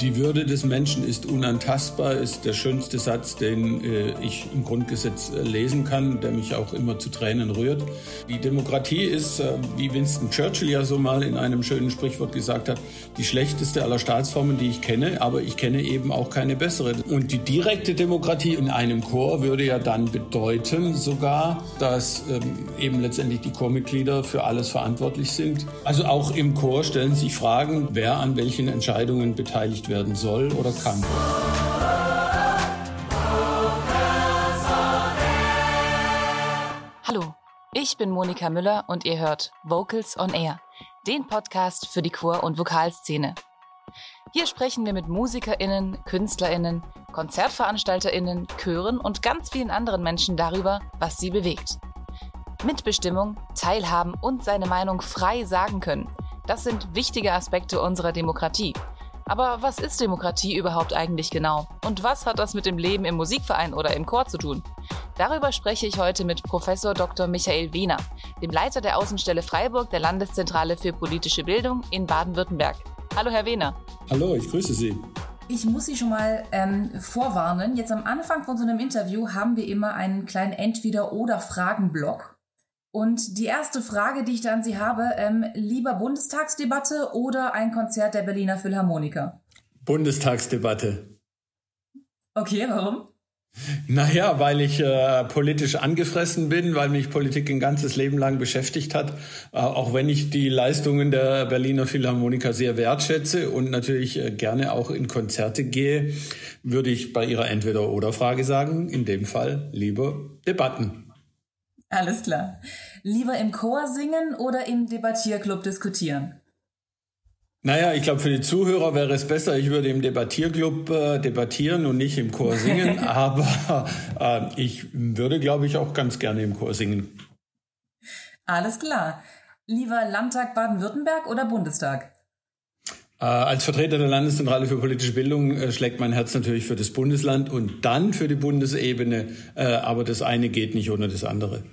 Die Würde des Menschen ist unantastbar, ist der schönste Satz, den äh, ich im Grundgesetz äh, lesen kann, der mich auch immer zu Tränen rührt. Die Demokratie ist, äh, wie Winston Churchill ja so mal in einem schönen Sprichwort gesagt hat, die schlechteste aller Staatsformen, die ich kenne, aber ich kenne eben auch keine bessere. Und die direkte Demokratie in einem Chor würde ja dann bedeuten sogar, dass ähm, eben letztendlich die Chormitglieder für alles verantwortlich sind. Also auch im Chor stellen sich Fragen, wer an welchen Entscheidungen beteiligt veröffentlicht werden soll oder kann. Hallo, ich bin Monika Müller und ihr hört Vocals on Air, den Podcast für die Chor- und Vokalszene. Hier sprechen wir mit MusikerInnen, KünstlerInnen, KonzertveranstalterInnen, Chören und ganz vielen anderen Menschen darüber, was sie bewegt. Mitbestimmung, Teilhaben und seine Meinung frei sagen können. Das sind wichtige Aspekte unserer Demokratie aber was ist Demokratie überhaupt eigentlich genau? Und was hat das mit dem Leben im Musikverein oder im Chor zu tun? Darüber spreche ich heute mit Professor Dr. Michael Wiener, dem Leiter der Außenstelle Freiburg der Landeszentrale für politische Bildung in Baden-Württemberg. Hallo, Herr Wiener. Hallo, ich grüße Sie. Ich muss Sie schon mal ähm, vorwarnen. Jetzt am Anfang von so einem Interview haben wir immer einen kleinen Entweder-oder-Fragen-Block. Und die erste Frage, die ich da an Sie habe, ähm, lieber Bundestagsdebatte oder ein Konzert der Berliner Philharmoniker? Bundestagsdebatte. Okay, warum? Naja, weil ich äh, politisch angefressen bin, weil mich Politik ein ganzes Leben lang beschäftigt hat, äh, auch wenn ich die Leistungen der Berliner Philharmoniker sehr wertschätze und natürlich äh, gerne auch in Konzerte gehe, würde ich bei Ihrer Entweder-oder-Frage sagen, in dem Fall lieber Debatten. Alles klar. Lieber im Chor singen oder im Debattierclub diskutieren? Naja, ich glaube, für die Zuhörer wäre es besser, ich würde im Debattierclub äh, debattieren und nicht im Chor singen, aber äh, ich würde, glaube ich, auch ganz gerne im Chor singen. Alles klar. Lieber Landtag Baden-Württemberg oder Bundestag? Äh, als Vertreter der Landeszentrale für politische Bildung äh, schlägt mein Herz natürlich für das Bundesland und dann für die Bundesebene, äh, aber das eine geht nicht ohne das andere.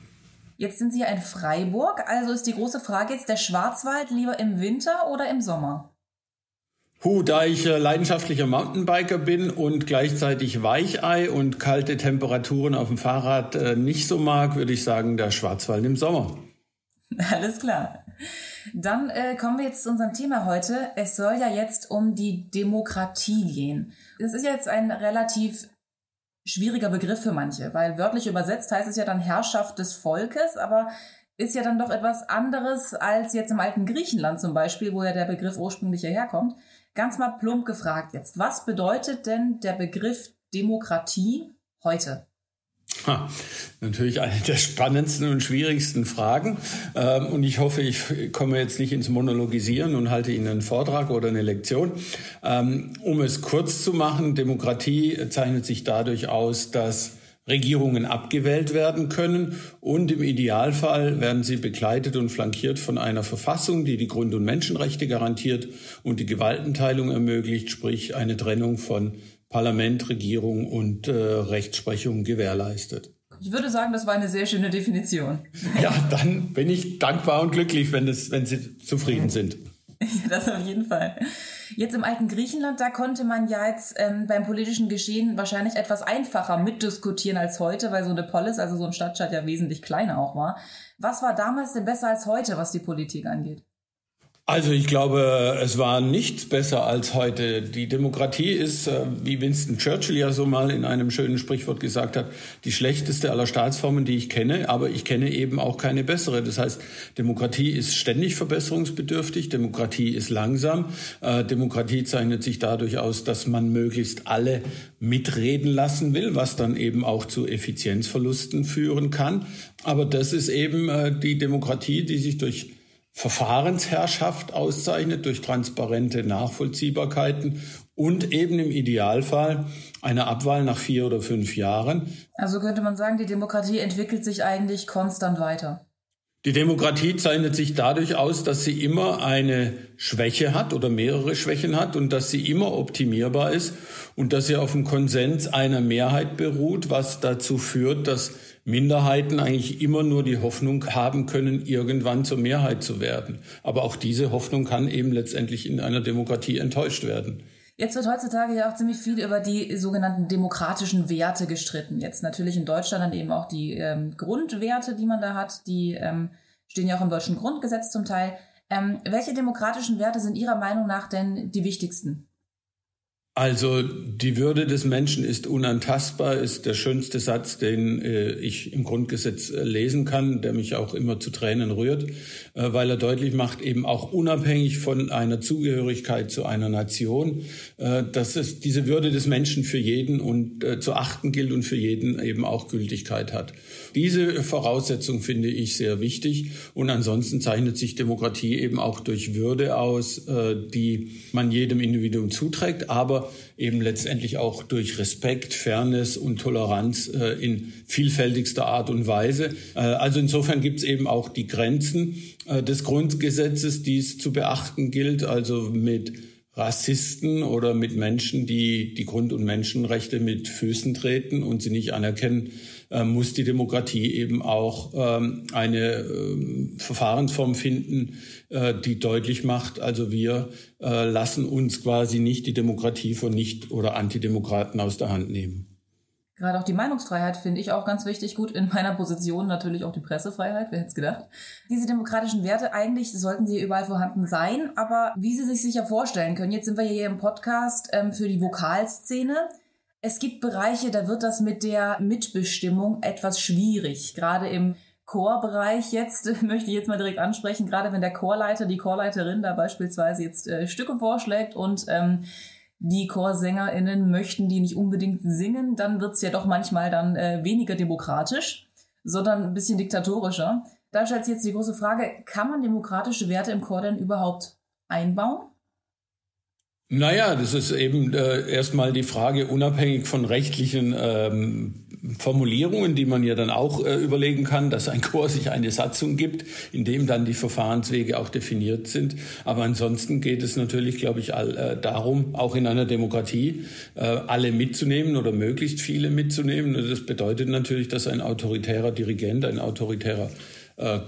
Jetzt sind Sie ja in Freiburg, also ist die große Frage jetzt der Schwarzwald lieber im Winter oder im Sommer? Huh, da ich leidenschaftlicher Mountainbiker bin und gleichzeitig Weichei und kalte Temperaturen auf dem Fahrrad nicht so mag, würde ich sagen, der Schwarzwald im Sommer. Alles klar. Dann äh, kommen wir jetzt zu unserem Thema heute. Es soll ja jetzt um die Demokratie gehen. Das ist jetzt ein relativ schwieriger Begriff für manche, weil wörtlich übersetzt heißt es ja dann Herrschaft des Volkes, aber ist ja dann doch etwas anderes als jetzt im alten Griechenland zum Beispiel, wo ja der Begriff ursprünglich hierher kommt. Ganz mal plump gefragt jetzt, was bedeutet denn der Begriff Demokratie heute? Ha, natürlich eine der spannendsten und schwierigsten Fragen. Ähm, und ich hoffe, ich komme jetzt nicht ins Monologisieren und halte Ihnen einen Vortrag oder eine Lektion. Ähm, um es kurz zu machen, Demokratie zeichnet sich dadurch aus, dass Regierungen abgewählt werden können und im Idealfall werden sie begleitet und flankiert von einer Verfassung, die die Grund- und Menschenrechte garantiert und die Gewaltenteilung ermöglicht, sprich eine Trennung von Parlament, Regierung und äh, Rechtsprechung gewährleistet. Ich würde sagen, das war eine sehr schöne Definition. Ja, dann bin ich dankbar und glücklich, wenn, das, wenn Sie zufrieden sind. das auf jeden Fall. Jetzt im alten Griechenland, da konnte man ja jetzt ähm, beim politischen Geschehen wahrscheinlich etwas einfacher mitdiskutieren als heute, weil so eine Polis, also so ein Stadtstaat ja wesentlich kleiner auch war. Was war damals denn besser als heute, was die Politik angeht? Also ich glaube, es war nichts besser als heute. Die Demokratie ist, äh, wie Winston Churchill ja so mal in einem schönen Sprichwort gesagt hat, die schlechteste aller Staatsformen, die ich kenne, aber ich kenne eben auch keine bessere. Das heißt, Demokratie ist ständig verbesserungsbedürftig, Demokratie ist langsam, äh, Demokratie zeichnet sich dadurch aus, dass man möglichst alle mitreden lassen will, was dann eben auch zu Effizienzverlusten führen kann. Aber das ist eben äh, die Demokratie, die sich durch Verfahrensherrschaft auszeichnet durch transparente Nachvollziehbarkeiten und eben im Idealfall eine Abwahl nach vier oder fünf Jahren. Also könnte man sagen, die Demokratie entwickelt sich eigentlich konstant weiter. Die Demokratie zeichnet sich dadurch aus, dass sie immer eine Schwäche hat oder mehrere Schwächen hat und dass sie immer optimierbar ist und dass sie auf dem Konsens einer Mehrheit beruht, was dazu führt, dass Minderheiten eigentlich immer nur die Hoffnung haben können, irgendwann zur Mehrheit zu werden. Aber auch diese Hoffnung kann eben letztendlich in einer Demokratie enttäuscht werden. Jetzt wird heutzutage ja auch ziemlich viel über die sogenannten demokratischen Werte gestritten. Jetzt natürlich in Deutschland dann eben auch die ähm, Grundwerte, die man da hat, die ähm, stehen ja auch im deutschen Grundgesetz zum Teil. Ähm, welche demokratischen Werte sind Ihrer Meinung nach denn die wichtigsten? Also die Würde des Menschen ist unantastbar, ist der schönste Satz, den äh, ich im Grundgesetz äh, lesen kann, der mich auch immer zu Tränen rührt, äh, weil er deutlich macht, eben auch unabhängig von einer Zugehörigkeit zu einer Nation, äh, dass es diese Würde des Menschen für jeden und äh, zu achten gilt und für jeden eben auch Gültigkeit hat. Diese Voraussetzung finde ich sehr wichtig und ansonsten zeichnet sich Demokratie eben auch durch Würde aus, die man jedem Individuum zuträgt, aber eben letztendlich auch durch Respekt, Fairness und Toleranz äh, in vielfältigster Art und Weise. Äh, also insofern gibt es eben auch die Grenzen äh, des Grundgesetzes, die es zu beachten gilt, also mit Rassisten oder mit Menschen, die die Grund- und Menschenrechte mit Füßen treten und sie nicht anerkennen, äh, muss die Demokratie eben auch ähm, eine äh, Verfahrensform finden, äh, die deutlich macht, also wir äh, lassen uns quasi nicht die Demokratie von Nicht- oder Antidemokraten aus der Hand nehmen. Gerade auch die Meinungsfreiheit finde ich auch ganz wichtig. Gut, in meiner Position natürlich auch die Pressefreiheit, wer hätte es gedacht. Diese demokratischen Werte, eigentlich sollten sie überall vorhanden sein, aber wie Sie sich sicher vorstellen können, jetzt sind wir hier im Podcast ähm, für die Vokalszene. Es gibt Bereiche, da wird das mit der Mitbestimmung etwas schwierig. Gerade im Chorbereich jetzt, möchte ich jetzt mal direkt ansprechen, gerade wenn der Chorleiter, die Chorleiterin da beispielsweise jetzt äh, Stücke vorschlägt und ähm, die ChorsängerInnen möchten die nicht unbedingt singen, dann wird's ja doch manchmal dann äh, weniger demokratisch, sondern ein bisschen diktatorischer. Da stellt sich jetzt die große Frage, kann man demokratische Werte im Chor denn überhaupt einbauen? Naja, das ist eben äh, erstmal die Frage, unabhängig von rechtlichen ähm, Formulierungen, die man ja dann auch äh, überlegen kann, dass ein Chor sich eine Satzung gibt, in dem dann die Verfahrenswege auch definiert sind. Aber ansonsten geht es natürlich, glaube ich, all, äh, darum, auch in einer Demokratie äh, alle mitzunehmen oder möglichst viele mitzunehmen. Und das bedeutet natürlich, dass ein autoritärer Dirigent, ein autoritärer äh,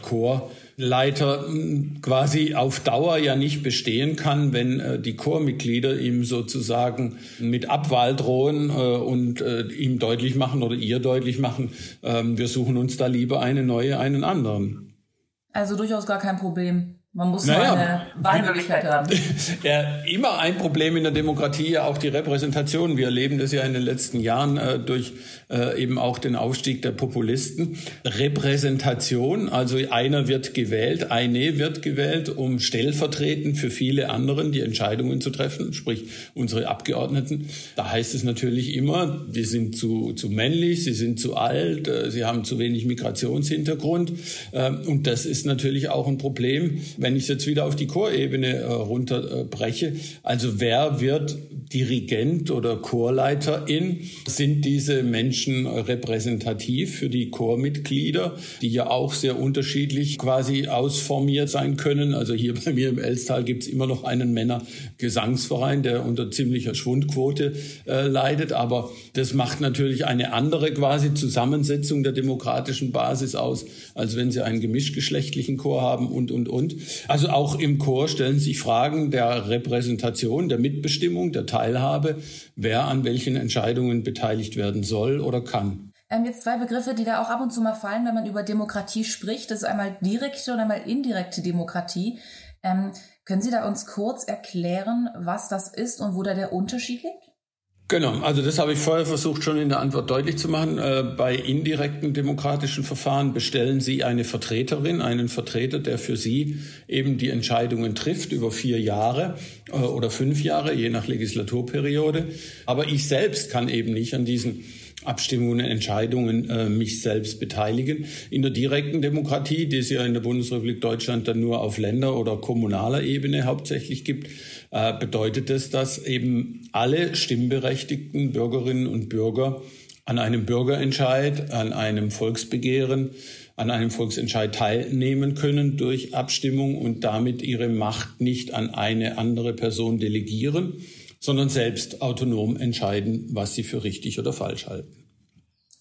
Chorleiter hm, quasi auf Dauer ja nicht bestehen kann, wenn äh, die Chormitglieder ihm sozusagen mit Abwahl drohen äh, und äh, ihm deutlich machen oder ihr deutlich machen, ähm, wir suchen uns da lieber eine neue, einen anderen. Also durchaus gar kein Problem. Man muss naja, eine Wahlmöglichkeit haben. ja, immer ein Problem in der Demokratie, ja auch die Repräsentation. Wir erleben das ja in den letzten Jahren äh, durch äh, eben auch den Aufstieg der Populisten. Repräsentation, also einer wird gewählt, eine wird gewählt, um stellvertretend für viele anderen die Entscheidungen zu treffen, sprich unsere Abgeordneten. Da heißt es natürlich immer, die sind zu, zu männlich, sie sind zu alt, äh, sie haben zu wenig Migrationshintergrund. Äh, und das ist natürlich auch ein Problem wenn ich jetzt wieder auf die Chorebene äh, runterbreche, also wer wird Dirigent oder Chorleiterin? Sind diese Menschen repräsentativ für die Chormitglieder, die ja auch sehr unterschiedlich quasi ausformiert sein können? Also hier bei mir im Elstal gibt's immer noch einen Männergesangsverein, der unter ziemlicher Schwundquote äh, leidet, aber das macht natürlich eine andere quasi Zusammensetzung der demokratischen Basis aus, als wenn Sie einen gemischtgeschlechtlichen Chor haben und, und, und. Also auch im Chor stellen sich Fragen der Repräsentation, der Mitbestimmung, der Teilhabe, wer an welchen Entscheidungen beteiligt werden soll oder kann. Ähm, jetzt zwei Begriffe, die da auch ab und zu mal fallen, wenn man über Demokratie spricht. Das ist einmal direkte und einmal indirekte Demokratie. Ähm, können Sie da uns kurz erklären, was das ist und wo da der Unterschied liegt? Genau, also das habe ich vorher versucht schon in der Antwort deutlich zu machen. Äh, bei indirekten demokratischen Verfahren bestellen Sie eine Vertreterin, einen Vertreter, der für Sie eben die Entscheidungen trifft über vier Jahre äh, oder fünf Jahre, je nach Legislaturperiode. Aber ich selbst kann eben nicht an diesen Abstimmungen, Entscheidungen äh, mich selbst beteiligen. In der direkten Demokratie, die es ja in der Bundesrepublik Deutschland dann nur auf Länder- oder kommunaler Ebene hauptsächlich gibt, äh, bedeutet es, dass eben alle stimmberechtigten Bürgerinnen und Bürger an einem Bürgerentscheid, an einem Volksbegehren, an einem Volksentscheid teilnehmen können durch Abstimmung und damit ihre Macht nicht an eine andere Person delegieren, sondern selbst autonom entscheiden, was sie für richtig oder falsch halten.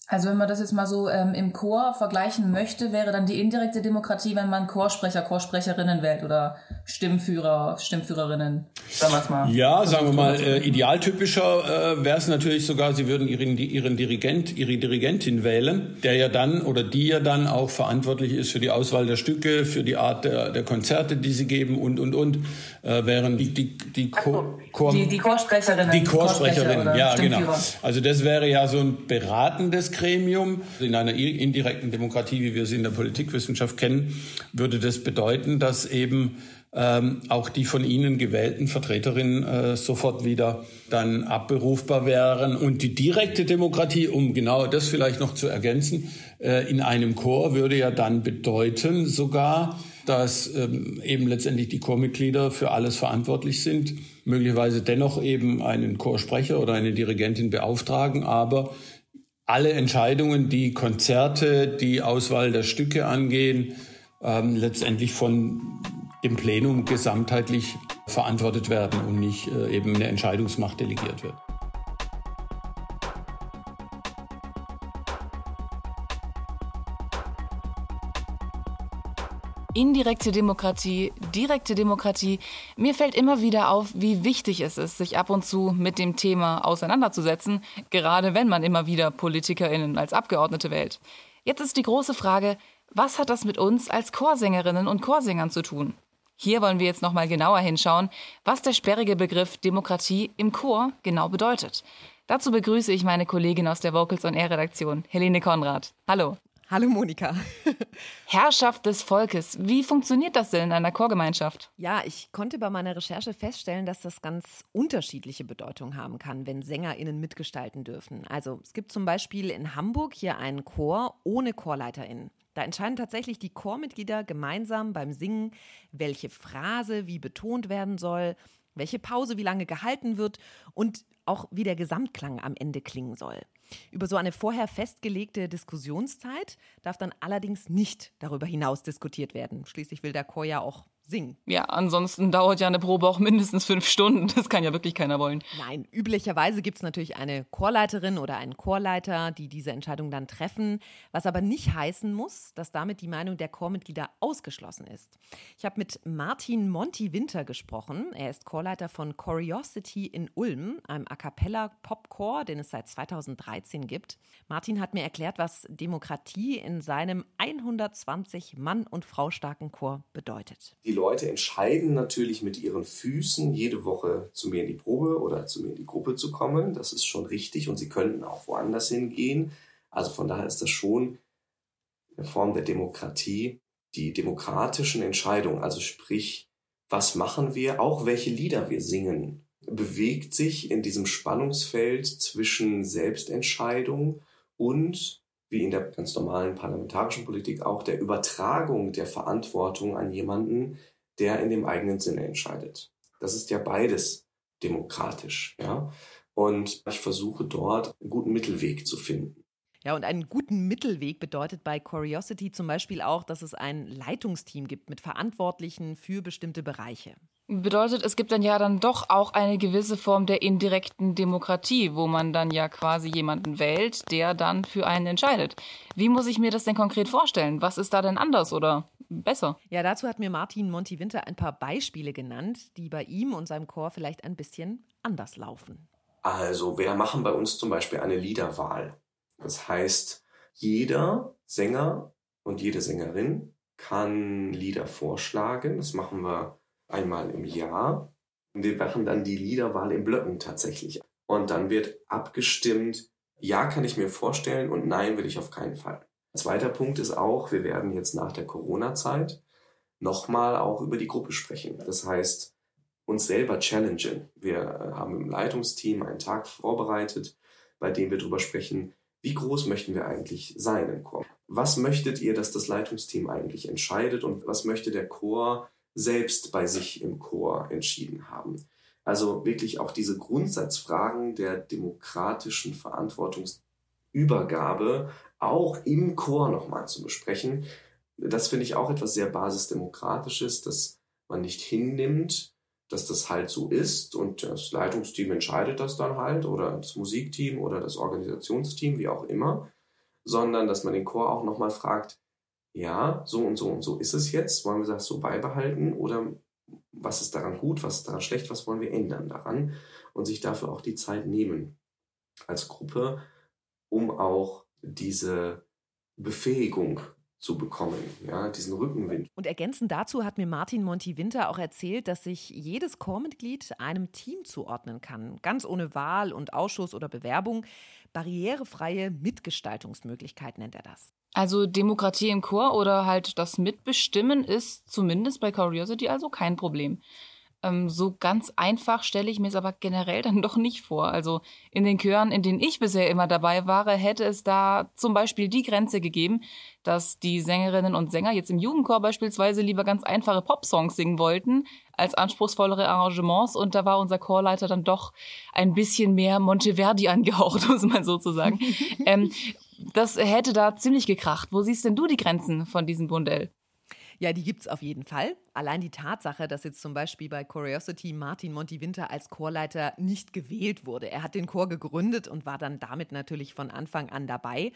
Also wenn man das jetzt mal so ähm, im Chor vergleichen möchte, wäre dann die indirekte Demokratie, wenn man Chorsprecher, Chorsprecherinnen wählt oder Stimmführer, Stimmführerinnen. Sagen wir mal. Ja, sagen wir mal, äh, idealtypischer äh, wäre es natürlich sogar, Sie würden Ihren, Ihren Dirigent, Ihre Dirigentin wählen, der ja dann oder die ja dann auch verantwortlich ist für die Auswahl der Stücke, für die Art der, der Konzerte, die sie geben und, und, und. Äh, wären die, die, die, Chor, Chor, die, die Chorsprecherinnen. Die Chorsprecherinnen, ja, genau. Also das wäre ja so ein beratendes Gremium. In einer indirekten Demokratie, wie wir sie in der Politikwissenschaft kennen, würde das bedeuten, dass eben ähm, auch die von Ihnen gewählten Vertreterinnen äh, sofort wieder dann abberufbar wären. Und die direkte Demokratie, um genau das vielleicht noch zu ergänzen, äh, in einem Chor würde ja dann bedeuten sogar, dass ähm, eben letztendlich die Chormitglieder für alles verantwortlich sind, möglicherweise dennoch eben einen Chorsprecher oder eine Dirigentin beauftragen, aber alle Entscheidungen, die Konzerte, die Auswahl der Stücke angehen, ähm, letztendlich von dem Plenum gesamtheitlich verantwortet werden und nicht äh, eben eine Entscheidungsmacht delegiert wird. Indirekte Demokratie, direkte Demokratie. Mir fällt immer wieder auf, wie wichtig es ist, sich ab und zu mit dem Thema auseinanderzusetzen, gerade wenn man immer wieder PolitikerInnen als Abgeordnete wählt. Jetzt ist die große Frage, was hat das mit uns als Chorsängerinnen und Chorsängern zu tun? Hier wollen wir jetzt nochmal genauer hinschauen, was der sperrige Begriff Demokratie im Chor genau bedeutet. Dazu begrüße ich meine Kollegin aus der Vocals on Air Redaktion, Helene Konrad. Hallo. Hallo Monika. Herrschaft des Volkes. Wie funktioniert das denn in einer Chorgemeinschaft? Ja, ich konnte bei meiner Recherche feststellen, dass das ganz unterschiedliche Bedeutung haben kann, wenn SängerInnen mitgestalten dürfen. Also es gibt zum Beispiel in Hamburg hier einen Chor ohne ChorleiterInnen. Da entscheiden tatsächlich die Chormitglieder gemeinsam beim Singen, welche Phrase wie betont werden soll, welche Pause wie lange gehalten wird und auch wie der Gesamtklang am Ende klingen soll. Über so eine vorher festgelegte Diskussionszeit darf dann allerdings nicht darüber hinaus diskutiert werden. Schließlich will der Chor ja auch singen. Ja, ansonsten dauert ja eine Probe auch mindestens fünf Stunden. Das kann ja wirklich keiner wollen. Nein, üblicherweise gibt es natürlich eine Chorleiterin oder einen Chorleiter, die diese Entscheidung dann treffen, was aber nicht heißen muss, dass damit die Meinung der Chormitglieder ausgeschlossen ist. Ich habe mit Martin Monti Winter gesprochen. Er ist Chorleiter von Curiosity in Ulm, einem A cappella Popchor, den es seit 2013 gibt. Martin hat mir erklärt, was Demokratie in seinem 120 Mann- und Frau starken Chor bedeutet. Die Leute entscheiden natürlich mit ihren Füßen jede Woche zu mir in die Probe oder zu mir in die Gruppe zu kommen. Das ist schon richtig und sie könnten auch woanders hingehen. Also von daher ist das schon eine Form der Demokratie. Die demokratischen Entscheidungen, also sprich, was machen wir, auch welche Lieder wir singen, bewegt sich in diesem Spannungsfeld zwischen Selbstentscheidung und wie in der ganz normalen parlamentarischen Politik auch der Übertragung der Verantwortung an jemanden, der in dem eigenen Sinne entscheidet. Das ist ja beides demokratisch, ja. Und ich versuche dort einen guten Mittelweg zu finden. Ja, und einen guten Mittelweg bedeutet bei Curiosity zum Beispiel auch, dass es ein Leitungsteam gibt mit Verantwortlichen für bestimmte Bereiche. Bedeutet, es gibt dann ja dann doch auch eine gewisse Form der indirekten Demokratie, wo man dann ja quasi jemanden wählt, der dann für einen entscheidet. Wie muss ich mir das denn konkret vorstellen? Was ist da denn anders oder besser? Ja, dazu hat mir Martin Monti Winter ein paar Beispiele genannt, die bei ihm und seinem Chor vielleicht ein bisschen anders laufen. Also, wir machen bei uns zum Beispiel eine Liederwahl. Das heißt, jeder Sänger und jede Sängerin kann Lieder vorschlagen. Das machen wir einmal im Jahr. Wir machen dann die Liederwahl in Blöcken tatsächlich. Und dann wird abgestimmt, ja kann ich mir vorstellen und nein will ich auf keinen Fall. Zweiter Punkt ist auch, wir werden jetzt nach der Corona-Zeit nochmal auch über die Gruppe sprechen. Das heißt, uns selber challengen. Wir äh, haben im Leitungsteam einen Tag vorbereitet, bei dem wir darüber sprechen, wie groß möchten wir eigentlich sein im Chor? Was möchtet ihr, dass das Leitungsteam eigentlich entscheidet und was möchte der Chor selbst bei sich im Chor entschieden haben. Also wirklich auch diese Grundsatzfragen der demokratischen Verantwortungsübergabe auch im Chor nochmal zu besprechen. Das finde ich auch etwas sehr basisdemokratisches, dass man nicht hinnimmt, dass das halt so ist und das Leitungsteam entscheidet das dann halt oder das Musikteam oder das Organisationsteam, wie auch immer, sondern dass man den Chor auch nochmal fragt, ja, so und so und so ist es jetzt, wollen wir das so beibehalten oder was ist daran gut, was ist daran schlecht, was wollen wir ändern daran und sich dafür auch die Zeit nehmen als Gruppe, um auch diese Befähigung zu bekommen, ja, diesen Rückenwind. Und ergänzend dazu hat mir Martin Monti-Winter auch erzählt, dass sich jedes Chormitglied einem Team zuordnen kann, ganz ohne Wahl und Ausschuss oder Bewerbung. Barrierefreie Mitgestaltungsmöglichkeit nennt er das. Also Demokratie im Chor oder halt das Mitbestimmen ist zumindest bei Curiosity also kein Problem. Ähm, so ganz einfach stelle ich mir es aber generell dann doch nicht vor. Also in den Chören, in denen ich bisher immer dabei war, hätte es da zum Beispiel die Grenze gegeben, dass die Sängerinnen und Sänger jetzt im Jugendchor beispielsweise lieber ganz einfache Popsongs singen wollten als anspruchsvollere Arrangements und da war unser Chorleiter dann doch ein bisschen mehr Monteverdi angehaucht, muss man so zu sagen. ähm, das hätte da ziemlich gekracht. Wo siehst denn du die Grenzen von diesem Bundell? Ja, die gibt es auf jeden Fall. Allein die Tatsache, dass jetzt zum Beispiel bei Curiosity Martin Monti-Winter als Chorleiter nicht gewählt wurde. Er hat den Chor gegründet und war dann damit natürlich von Anfang an dabei.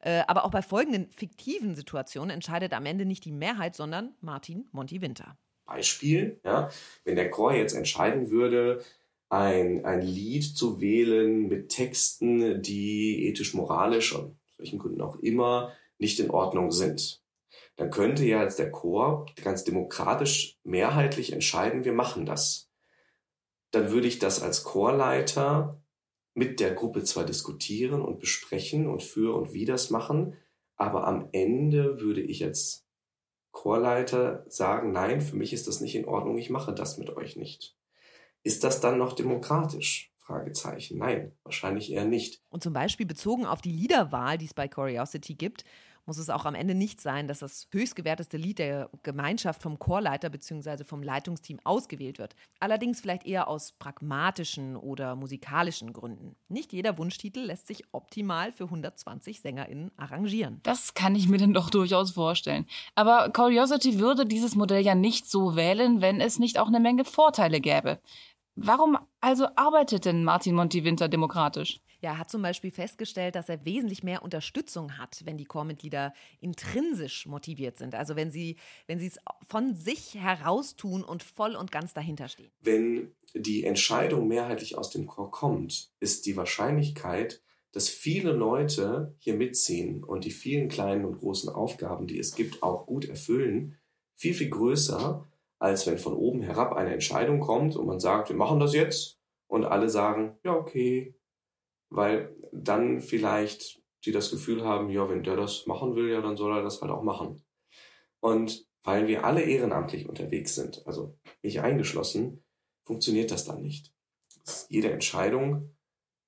Äh, aber auch bei folgenden fiktiven Situationen entscheidet am Ende nicht die Mehrheit, sondern Martin Monti-Winter. Beispiel, ja, wenn der Chor jetzt entscheiden würde, ein, ein Lied zu wählen mit Texten, die ethisch-moralisch und welchen Gründen auch immer nicht in Ordnung sind dann könnte ja jetzt der Chor ganz demokratisch mehrheitlich entscheiden, wir machen das. Dann würde ich das als Chorleiter mit der Gruppe zwar diskutieren und besprechen und für und wie das machen, aber am Ende würde ich als Chorleiter sagen, nein, für mich ist das nicht in Ordnung, ich mache das mit euch nicht. Ist das dann noch demokratisch? Fragezeichen. Nein, wahrscheinlich eher nicht. Und zum Beispiel bezogen auf die Liederwahl, die es bei Curiosity gibt, muss es auch am Ende nicht sein, dass das höchstgewerteste Lied der Gemeinschaft vom Chorleiter bzw. vom Leitungsteam ausgewählt wird. Allerdings vielleicht eher aus pragmatischen oder musikalischen Gründen. Nicht jeder Wunschtitel lässt sich optimal für 120 SängerInnen arrangieren. Das kann ich mir denn doch durchaus vorstellen. Aber Curiosity würde dieses Modell ja nicht so wählen, wenn es nicht auch eine Menge Vorteile gäbe. Warum also arbeitet denn Martin Monti-Winter demokratisch? Ja, er hat zum Beispiel festgestellt, dass er wesentlich mehr Unterstützung hat, wenn die Chormitglieder intrinsisch motiviert sind. Also wenn sie, wenn sie es von sich heraus tun und voll und ganz dahinter stehen. Wenn die Entscheidung mehrheitlich aus dem Chor kommt, ist die Wahrscheinlichkeit, dass viele Leute hier mitziehen und die vielen kleinen und großen Aufgaben, die es gibt, auch gut erfüllen, viel, viel größer, als wenn von oben herab eine Entscheidung kommt und man sagt, wir machen das jetzt und alle sagen, ja, okay, weil dann vielleicht die das Gefühl haben, ja, wenn der das machen will, ja, dann soll er das halt auch machen. Und weil wir alle ehrenamtlich unterwegs sind, also mich eingeschlossen, funktioniert das dann nicht. Jede Entscheidung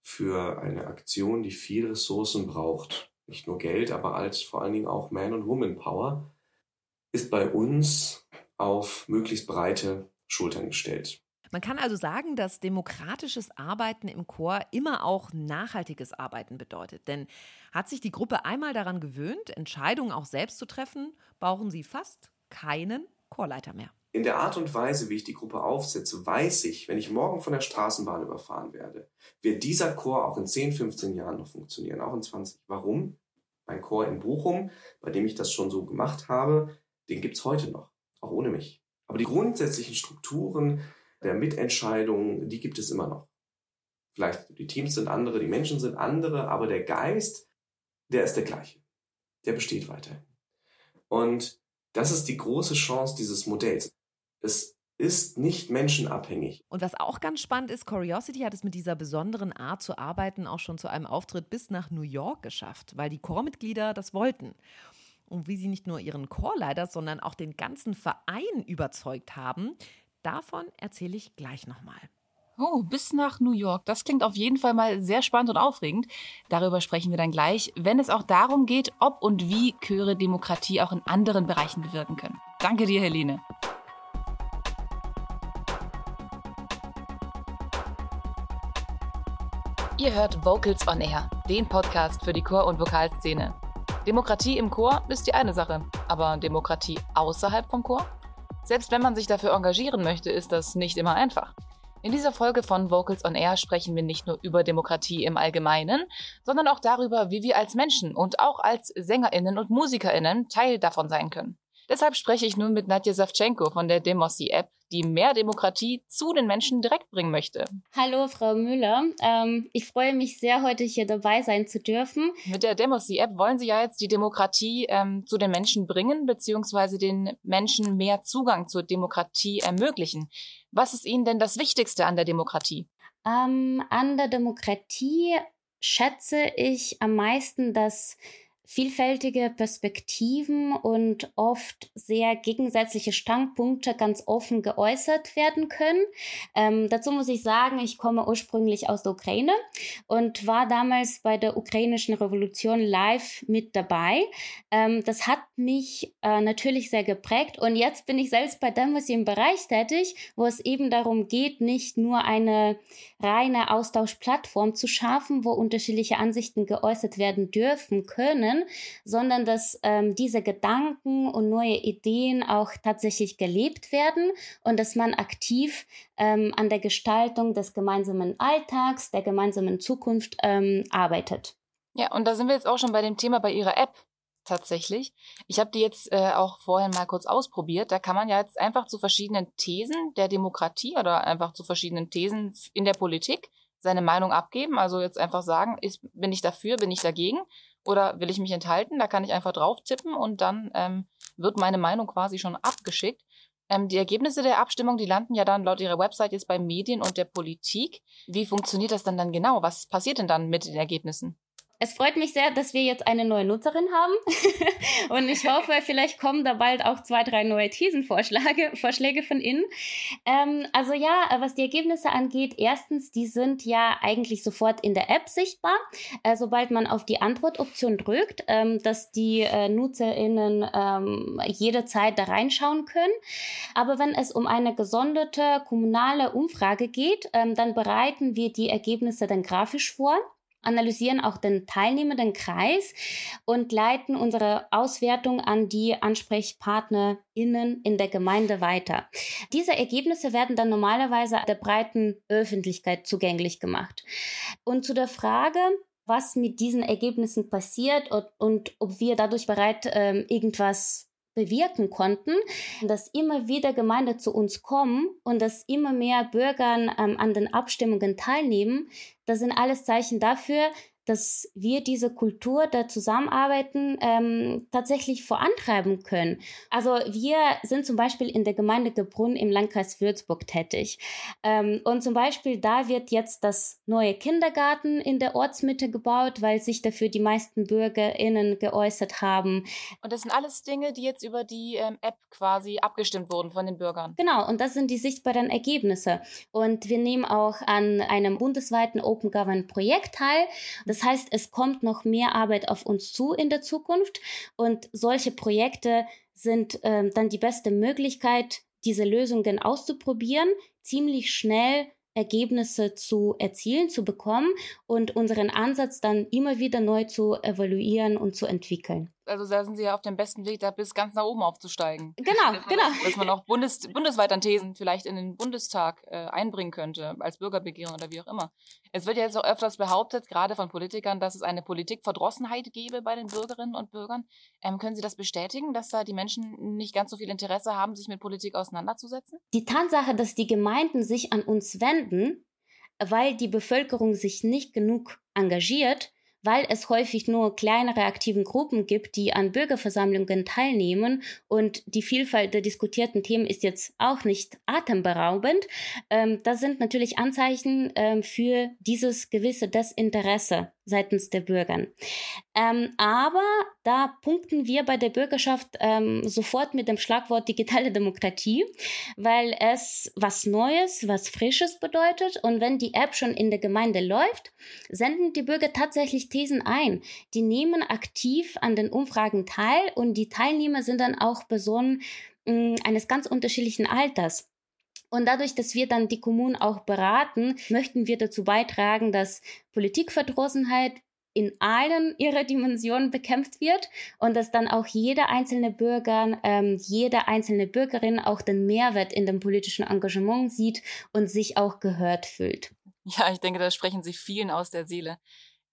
für eine Aktion, die viel Ressourcen braucht, nicht nur Geld, aber als vor allen Dingen auch Man- und Woman-Power, ist bei uns auf möglichst breite Schultern gestellt. Man kann also sagen, dass demokratisches Arbeiten im Chor immer auch nachhaltiges Arbeiten bedeutet. Denn hat sich die Gruppe einmal daran gewöhnt, Entscheidungen auch selbst zu treffen, brauchen sie fast keinen Chorleiter mehr. In der Art und Weise, wie ich die Gruppe aufsetze, weiß ich, wenn ich morgen von der Straßenbahn überfahren werde, wird dieser Chor auch in 10, 15 Jahren noch funktionieren, auch in 20. Warum? Mein Chor in Bochum, bei dem ich das schon so gemacht habe, den gibt es heute noch, auch ohne mich. Aber die grundsätzlichen Strukturen, der Mitentscheidung, die gibt es immer noch. Vielleicht die Teams sind andere, die Menschen sind andere, aber der Geist, der ist der gleiche. Der besteht weiterhin. Und das ist die große Chance dieses Modells. Es ist nicht menschenabhängig. Und was auch ganz spannend ist, Curiosity hat es mit dieser besonderen Art zu arbeiten auch schon zu einem Auftritt bis nach New York geschafft, weil die Chormitglieder das wollten. Und wie sie nicht nur ihren Chorleiter, sondern auch den ganzen Verein überzeugt haben, Davon erzähle ich gleich nochmal. Oh, bis nach New York. Das klingt auf jeden Fall mal sehr spannend und aufregend. Darüber sprechen wir dann gleich, wenn es auch darum geht, ob und wie Chöre Demokratie auch in anderen Bereichen bewirken können. Danke dir, Helene. Ihr hört Vocals on Air, den Podcast für die Chor- und Vokalszene. Demokratie im Chor ist die eine Sache, aber Demokratie außerhalb vom Chor? Selbst wenn man sich dafür engagieren möchte, ist das nicht immer einfach. In dieser Folge von Vocals on Air sprechen wir nicht nur über Demokratie im Allgemeinen, sondern auch darüber, wie wir als Menschen und auch als Sängerinnen und Musikerinnen Teil davon sein können. Deshalb spreche ich nun mit Nadja Savchenko von der Demossi-App, die mehr Demokratie zu den Menschen direkt bringen möchte. Hallo, Frau Müller. Ähm, ich freue mich sehr, heute hier dabei sein zu dürfen. Mit der Demossi-App wollen Sie ja jetzt die Demokratie ähm, zu den Menschen bringen, beziehungsweise den Menschen mehr Zugang zur Demokratie ermöglichen. Was ist Ihnen denn das Wichtigste an der Demokratie? Ähm, an der Demokratie schätze ich am meisten, dass vielfältige Perspektiven und oft sehr gegensätzliche Standpunkte ganz offen geäußert werden können. Ähm, dazu muss ich sagen, ich komme ursprünglich aus der Ukraine und war damals bei der ukrainischen Revolution live mit dabei. Ähm, das hat mich äh, natürlich sehr geprägt und jetzt bin ich selbst bei Demos im Bereich tätig, wo es eben darum geht, nicht nur eine reine Austauschplattform zu schaffen, wo unterschiedliche Ansichten geäußert werden dürfen können, sondern dass ähm, diese Gedanken und neue Ideen auch tatsächlich gelebt werden und dass man aktiv ähm, an der Gestaltung des gemeinsamen Alltags, der gemeinsamen Zukunft ähm, arbeitet. Ja, und da sind wir jetzt auch schon bei dem Thema bei Ihrer App tatsächlich. Ich habe die jetzt äh, auch vorhin mal kurz ausprobiert. Da kann man ja jetzt einfach zu verschiedenen Thesen der Demokratie oder einfach zu verschiedenen Thesen in der Politik seine Meinung abgeben. Also jetzt einfach sagen, ist, bin ich dafür, bin ich dagegen oder will ich mich enthalten? Da kann ich einfach drauf tippen und dann ähm, wird meine Meinung quasi schon abgeschickt. Ähm, die Ergebnisse der Abstimmung, die landen ja dann laut ihrer Website jetzt bei Medien und der Politik. Wie funktioniert das dann dann genau? Was passiert denn dann mit den Ergebnissen? Es freut mich sehr, dass wir jetzt eine neue Nutzerin haben. und ich hoffe, vielleicht kommen da bald auch zwei, drei neue Thesenvorschläge Vorschläge von Ihnen. Ähm, also ja, was die Ergebnisse angeht, erstens, die sind ja eigentlich sofort in der App sichtbar, äh, sobald man auf die Antwortoption drückt, ähm, dass die äh, NutzerInnen ähm, jederzeit da reinschauen können. Aber wenn es um eine gesonderte kommunale Umfrage geht, ähm, dann bereiten wir die Ergebnisse dann grafisch vor analysieren auch den teilnehmenden Kreis und leiten unsere Auswertung an die AnsprechpartnerInnen in der Gemeinde weiter. Diese Ergebnisse werden dann normalerweise der breiten Öffentlichkeit zugänglich gemacht. Und zu der Frage, was mit diesen Ergebnissen passiert und, und ob wir dadurch bereit ähm, irgendwas bewirken konnten, dass immer wieder Gemeinden zu uns kommen und dass immer mehr Bürger ähm, an den Abstimmungen teilnehmen, das sind alles Zeichen dafür, dass wir diese Kultur der Zusammenarbeiten ähm, tatsächlich vorantreiben können. Also wir sind zum Beispiel in der Gemeinde Gebrunn im Landkreis Würzburg tätig. Ähm, und zum Beispiel da wird jetzt das neue Kindergarten in der Ortsmitte gebaut, weil sich dafür die meisten BürgerInnen geäußert haben. Und das sind alles Dinge, die jetzt über die ähm, App quasi abgestimmt wurden von den Bürgern. Genau, und das sind die sichtbaren Ergebnisse. Und wir nehmen auch an einem bundesweiten Open Government Projekt teil. Das heißt, es kommt noch mehr Arbeit auf uns zu in der Zukunft. Und solche Projekte sind äh, dann die beste Möglichkeit, diese Lösungen auszuprobieren, ziemlich schnell Ergebnisse zu erzielen, zu bekommen und unseren Ansatz dann immer wieder neu zu evaluieren und zu entwickeln also da sind sie ja auf dem besten Weg, da bis ganz nach oben aufzusteigen. Genau, genau. Dass man auch Bundes, bundesweit an Thesen vielleicht in den Bundestag äh, einbringen könnte, als Bürgerbegehren oder wie auch immer. Es wird ja jetzt auch öfters behauptet, gerade von Politikern, dass es eine Politikverdrossenheit gäbe bei den Bürgerinnen und Bürgern. Ähm, können Sie das bestätigen, dass da die Menschen nicht ganz so viel Interesse haben, sich mit Politik auseinanderzusetzen? Die Tatsache, dass die Gemeinden sich an uns wenden, weil die Bevölkerung sich nicht genug engagiert, weil es häufig nur kleinere aktiven Gruppen gibt, die an Bürgerversammlungen teilnehmen und die Vielfalt der diskutierten Themen ist jetzt auch nicht atemberaubend. Ähm, das sind natürlich Anzeichen ähm, für dieses gewisse Desinteresse seitens der Bürger. Ähm, aber da punkten wir bei der Bürgerschaft ähm, sofort mit dem Schlagwort digitale Demokratie, weil es was Neues, was Frisches bedeutet. Und wenn die App schon in der Gemeinde läuft, senden die Bürger tatsächlich Thesen ein. Die nehmen aktiv an den Umfragen teil und die Teilnehmer sind dann auch Personen mm, eines ganz unterschiedlichen Alters. Und dadurch, dass wir dann die Kommunen auch beraten, möchten wir dazu beitragen, dass Politikverdrossenheit in allen ihrer Dimensionen bekämpft wird und dass dann auch jeder einzelne Bürger, ähm, jede einzelne Bürgerin auch den Mehrwert in dem politischen Engagement sieht und sich auch gehört fühlt. Ja, ich denke, da sprechen Sie vielen aus der Seele.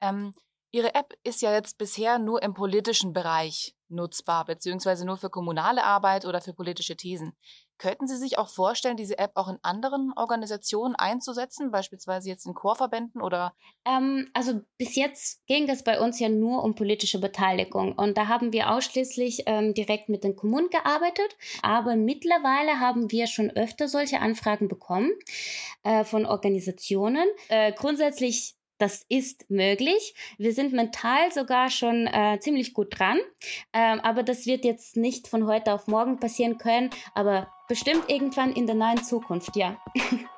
Ähm, Ihre App ist ja jetzt bisher nur im politischen Bereich nutzbar, beziehungsweise nur für kommunale Arbeit oder für politische Thesen. Könnten Sie sich auch vorstellen, diese App auch in anderen Organisationen einzusetzen, beispielsweise jetzt in Chorverbänden oder? Ähm, also bis jetzt ging es bei uns ja nur um politische Beteiligung und da haben wir ausschließlich ähm, direkt mit den Kommunen gearbeitet. Aber mittlerweile haben wir schon öfter solche Anfragen bekommen äh, von Organisationen. Äh, grundsätzlich das ist möglich. Wir sind mental sogar schon äh, ziemlich gut dran. Ähm, aber das wird jetzt nicht von heute auf morgen passieren können, aber bestimmt irgendwann in der nahen Zukunft, ja.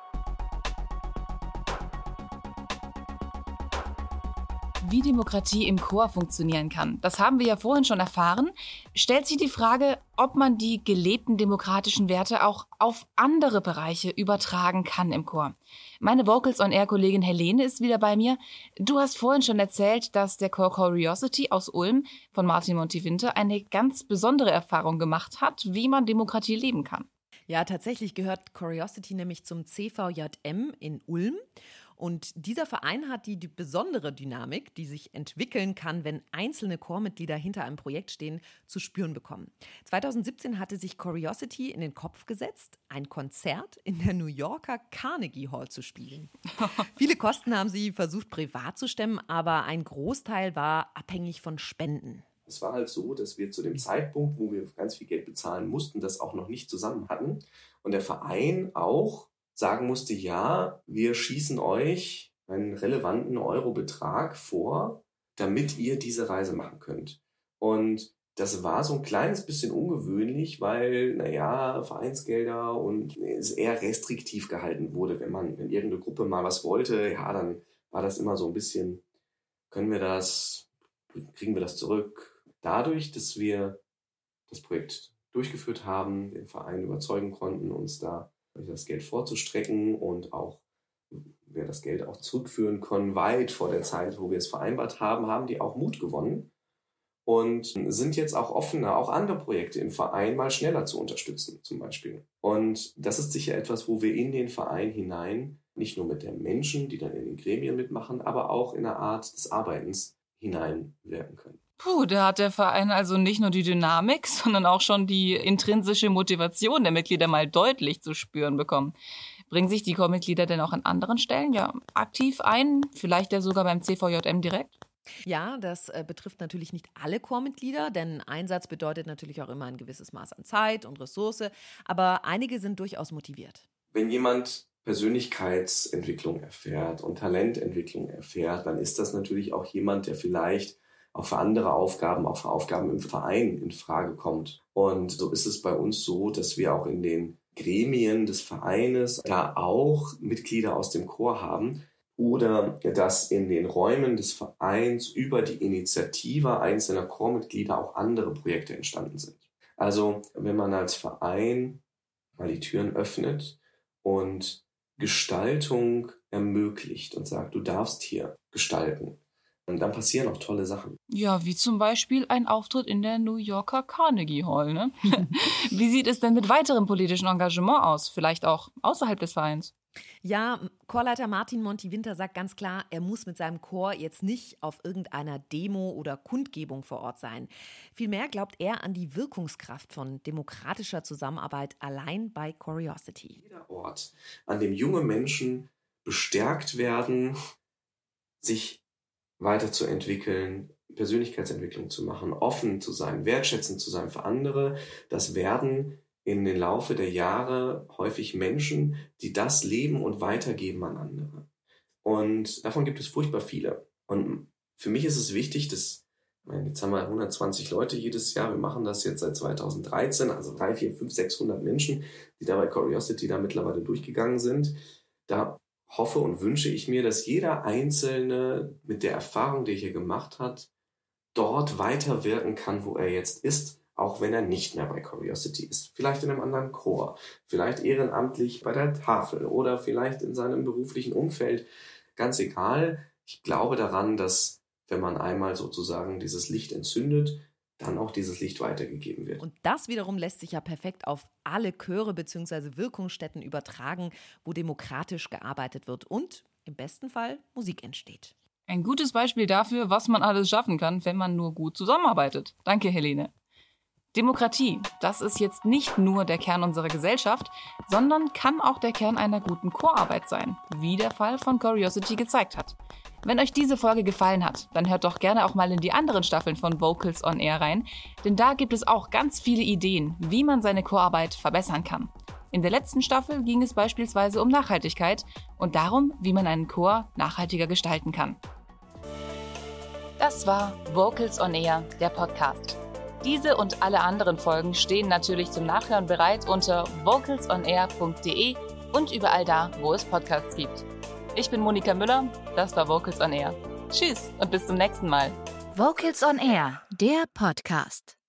wie Demokratie im Chor funktionieren kann. Das haben wir ja vorhin schon erfahren. Stellt sich die Frage, ob man die gelebten demokratischen Werte auch auf andere Bereiche übertragen kann im Chor. Meine Vocals on Air Kollegin Helene ist wieder bei mir. Du hast vorhin schon erzählt, dass der Chor Curiosity aus Ulm von Martin Montivinte eine ganz besondere Erfahrung gemacht hat, wie man Demokratie leben kann. Ja, tatsächlich gehört Curiosity nämlich zum CVJM in Ulm. Und dieser Verein hat die, die, besondere Dynamik, die sich entwickeln kann, wenn einzelne Chormitglieder hinter einem Projekt stehen, zu spüren bekommen. 2017 hatte sich Curiosity in den Kopf gesetzt, ein Konzert in der New Yorker Carnegie Hall zu spielen. Viele Kosten haben sie versucht privat zu stemmen, aber ein Großteil war abhängig von Spenden. Es war halt so, dass wir zu dem Zeitpunkt, wo wir ganz viel Geld bezahlen mussten, das auch noch nicht zusammen hatten. Und der Verein auch sagen musste, ja, wir schießen euch einen relevanten Eurobetrag vor, damit ihr diese Reise machen könnt. Und das war so ein kleines bisschen ungewöhnlich, weil, naja, Vereinsgelder und es eher restriktiv gehalten wurde. Wenn man, wenn irgendeine Gruppe mal was wollte, ja, dann war das immer so ein bisschen, können wir das, kriegen wir das zurück? Dadurch, dass wir das Projekt durchgeführt haben, den Verein überzeugen konnten, uns da das Geld vorzustrecken und auch wir das Geld auch zurückführen können, weit vor der Zeit, wo wir es vereinbart haben, haben die auch Mut gewonnen und sind jetzt auch offener, auch andere Projekte im Verein mal schneller zu unterstützen, zum Beispiel. Und das ist sicher etwas, wo wir in den Verein hinein, nicht nur mit den Menschen, die dann in den Gremien mitmachen, aber auch in der Art des Arbeitens hineinwirken können. Puh, da hat der Verein also nicht nur die Dynamik, sondern auch schon die intrinsische Motivation der Mitglieder mal deutlich zu spüren bekommen. Bringen sich die Chormitglieder denn auch an anderen Stellen ja aktiv ein? Vielleicht ja sogar beim CVJM direkt? Ja, das äh, betrifft natürlich nicht alle Chormitglieder, denn Einsatz bedeutet natürlich auch immer ein gewisses Maß an Zeit und Ressource, aber einige sind durchaus motiviert. Wenn jemand Persönlichkeitsentwicklung erfährt und Talententwicklung erfährt, dann ist das natürlich auch jemand, der vielleicht auch für andere Aufgaben, auch für Aufgaben im Verein in Frage kommt. Und so ist es bei uns so, dass wir auch in den Gremien des Vereines da auch Mitglieder aus dem Chor haben oder dass in den Räumen des Vereins über die Initiative einzelner Chormitglieder auch andere Projekte entstanden sind. Also wenn man als Verein mal die Türen öffnet und Gestaltung ermöglicht und sagt, du darfst hier gestalten, und dann passieren auch tolle Sachen. Ja, wie zum Beispiel ein Auftritt in der New Yorker Carnegie Hall. Ne? wie sieht es denn mit weiterem politischen Engagement aus? Vielleicht auch außerhalb des Vereins? Ja, Chorleiter Martin Monti-Winter sagt ganz klar, er muss mit seinem Chor jetzt nicht auf irgendeiner Demo oder Kundgebung vor Ort sein. Vielmehr glaubt er an die Wirkungskraft von demokratischer Zusammenarbeit allein bei Curiosity. Jeder Ort, an dem junge Menschen bestärkt werden, sich weiterzuentwickeln, Persönlichkeitsentwicklung zu machen, offen zu sein, wertschätzend zu sein für andere. Das werden in den Laufe der Jahre häufig Menschen, die das leben und weitergeben an andere. Und davon gibt es furchtbar viele. Und für mich ist es wichtig, dass, jetzt haben wir 120 Leute jedes Jahr, wir machen das jetzt seit 2013, also 3, 4, 5, 600 Menschen, die da bei Curiosity da mittlerweile durchgegangen sind. Da hoffe und wünsche ich mir, dass jeder Einzelne mit der Erfahrung, die er hier gemacht hat, dort weiterwirken kann, wo er jetzt ist, auch wenn er nicht mehr bei Curiosity ist. Vielleicht in einem anderen Chor, vielleicht ehrenamtlich bei der Tafel oder vielleicht in seinem beruflichen Umfeld. Ganz egal. Ich glaube daran, dass wenn man einmal sozusagen dieses Licht entzündet, dann auch dieses Licht weitergegeben wird. Und das wiederum lässt sich ja perfekt auf alle Chöre bzw. Wirkungsstätten übertragen, wo demokratisch gearbeitet wird und im besten Fall Musik entsteht. Ein gutes Beispiel dafür, was man alles schaffen kann, wenn man nur gut zusammenarbeitet. Danke, Helene. Demokratie, das ist jetzt nicht nur der Kern unserer Gesellschaft, sondern kann auch der Kern einer guten Chorarbeit sein, wie der Fall von Curiosity gezeigt hat. Wenn euch diese Folge gefallen hat, dann hört doch gerne auch mal in die anderen Staffeln von Vocals on Air rein, denn da gibt es auch ganz viele Ideen, wie man seine Chorarbeit verbessern kann. In der letzten Staffel ging es beispielsweise um Nachhaltigkeit und darum, wie man einen Chor nachhaltiger gestalten kann. Das war Vocals on Air, der Podcast. Diese und alle anderen Folgen stehen natürlich zum Nachhören bereit unter vocalsonair.de und überall da, wo es Podcasts gibt. Ich bin Monika Müller, das war Vocals on Air. Tschüss und bis zum nächsten Mal. Vocals on Air, der Podcast.